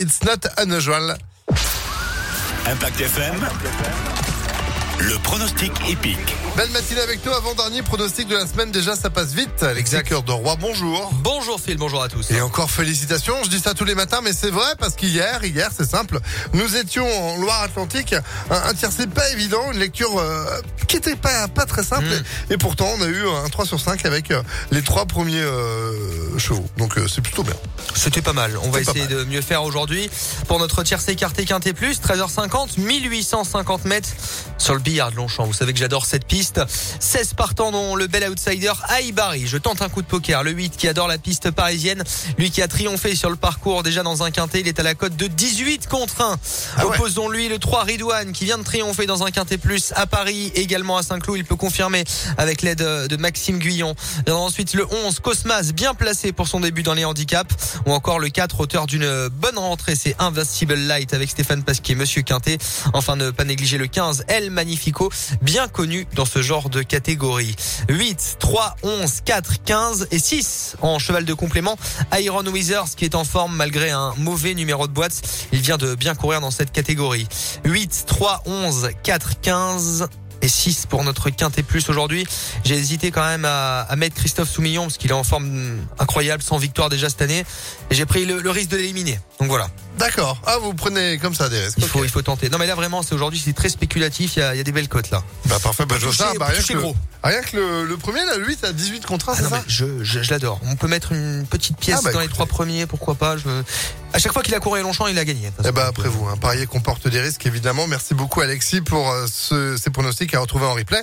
It's not unusual. Impact FM. Le pronostic épique. Belle matinée avec nous, avant-dernier pronostic de la semaine. Déjà, ça passe vite. Alexis Cœur de Roi, bonjour. Bonjour Phil, bonjour à tous. Et encore félicitations, je dis ça tous les matins, mais c'est vrai parce qu'hier, hier, c'est simple, nous étions en Loire-Atlantique, un, un tiercé pas évident, une lecture euh, qui était pas, pas très simple, Mm. et, et pourtant on a eu un 3 sur 5 avec euh, les trois premiers euh, chevaux, donc c'est plutôt bien. C'était pas mal. On va essayer de mieux faire aujourd'hui. Pour notre tiercé écarté quinté plus, 13h50, 1850 mètres sur le billard de Longchamp. Vous savez que j'adore cette piste. 16 partants dont le bel outsider Aïbari. Je tente un coup de poker. Le 8 qui adore la piste parisienne. Lui qui a triomphé sur le parcours déjà dans un quintet. Il est à la cote de 18 contre 1. Ah ouais. Opposons-lui le 3 Ridouane qui vient de triompher dans un quintet plus à Paris, également à Saint-Cloud. Il peut confirmer avec l'aide de Maxime Guyon. Et ensuite le 11 Cosmas bien placé pour son début dans les handicaps. Ou encore le 4 auteur d'une bonne rentrée. C'est Invincible Light avec Stéphane Pasquier, Monsieur Quintet. Enfin ne pas négliger le 15 El Bien connu dans ce genre de catégorie. 8, 3, 11, 4, 15 et 6 en cheval de complément. Iron Wizards qui est en forme malgré un mauvais numéro de boîte. Il vient de bien courir dans cette catégorie. 8, 3, 11, 4, 15 et 6 pour notre quintet plus aujourd'hui. J'ai hésité quand même à, mettre Christophe Soumillon parce qu'il est en forme incroyable, sans victoire déjà cette année. Et j'ai pris le risque de l'éliminer. Donc voilà, D'accord, ah vous prenez comme ça des risques. il faut, il faut tenter. Non mais là vraiment, c'est aujourd'hui, c'est très spéculatif. Il y a, il y a des belles cotes là. Bah parfait, bah, je ça, bah, rien, que le, gros. rien que le, le premier, là, 8 à 18 contre 1, Ah c'est non, ça mais je, je, je l'adore. On peut mettre une petite pièce Ah bah, dans les trois premiers, pourquoi pas. Je... À chaque fois qu'il a couru à Longchamp, il a gagné. Eh ben après vous, un parier comporte des risques évidemment. Merci beaucoup Alexis pour euh, ce, ces pronostics à retrouver en replay.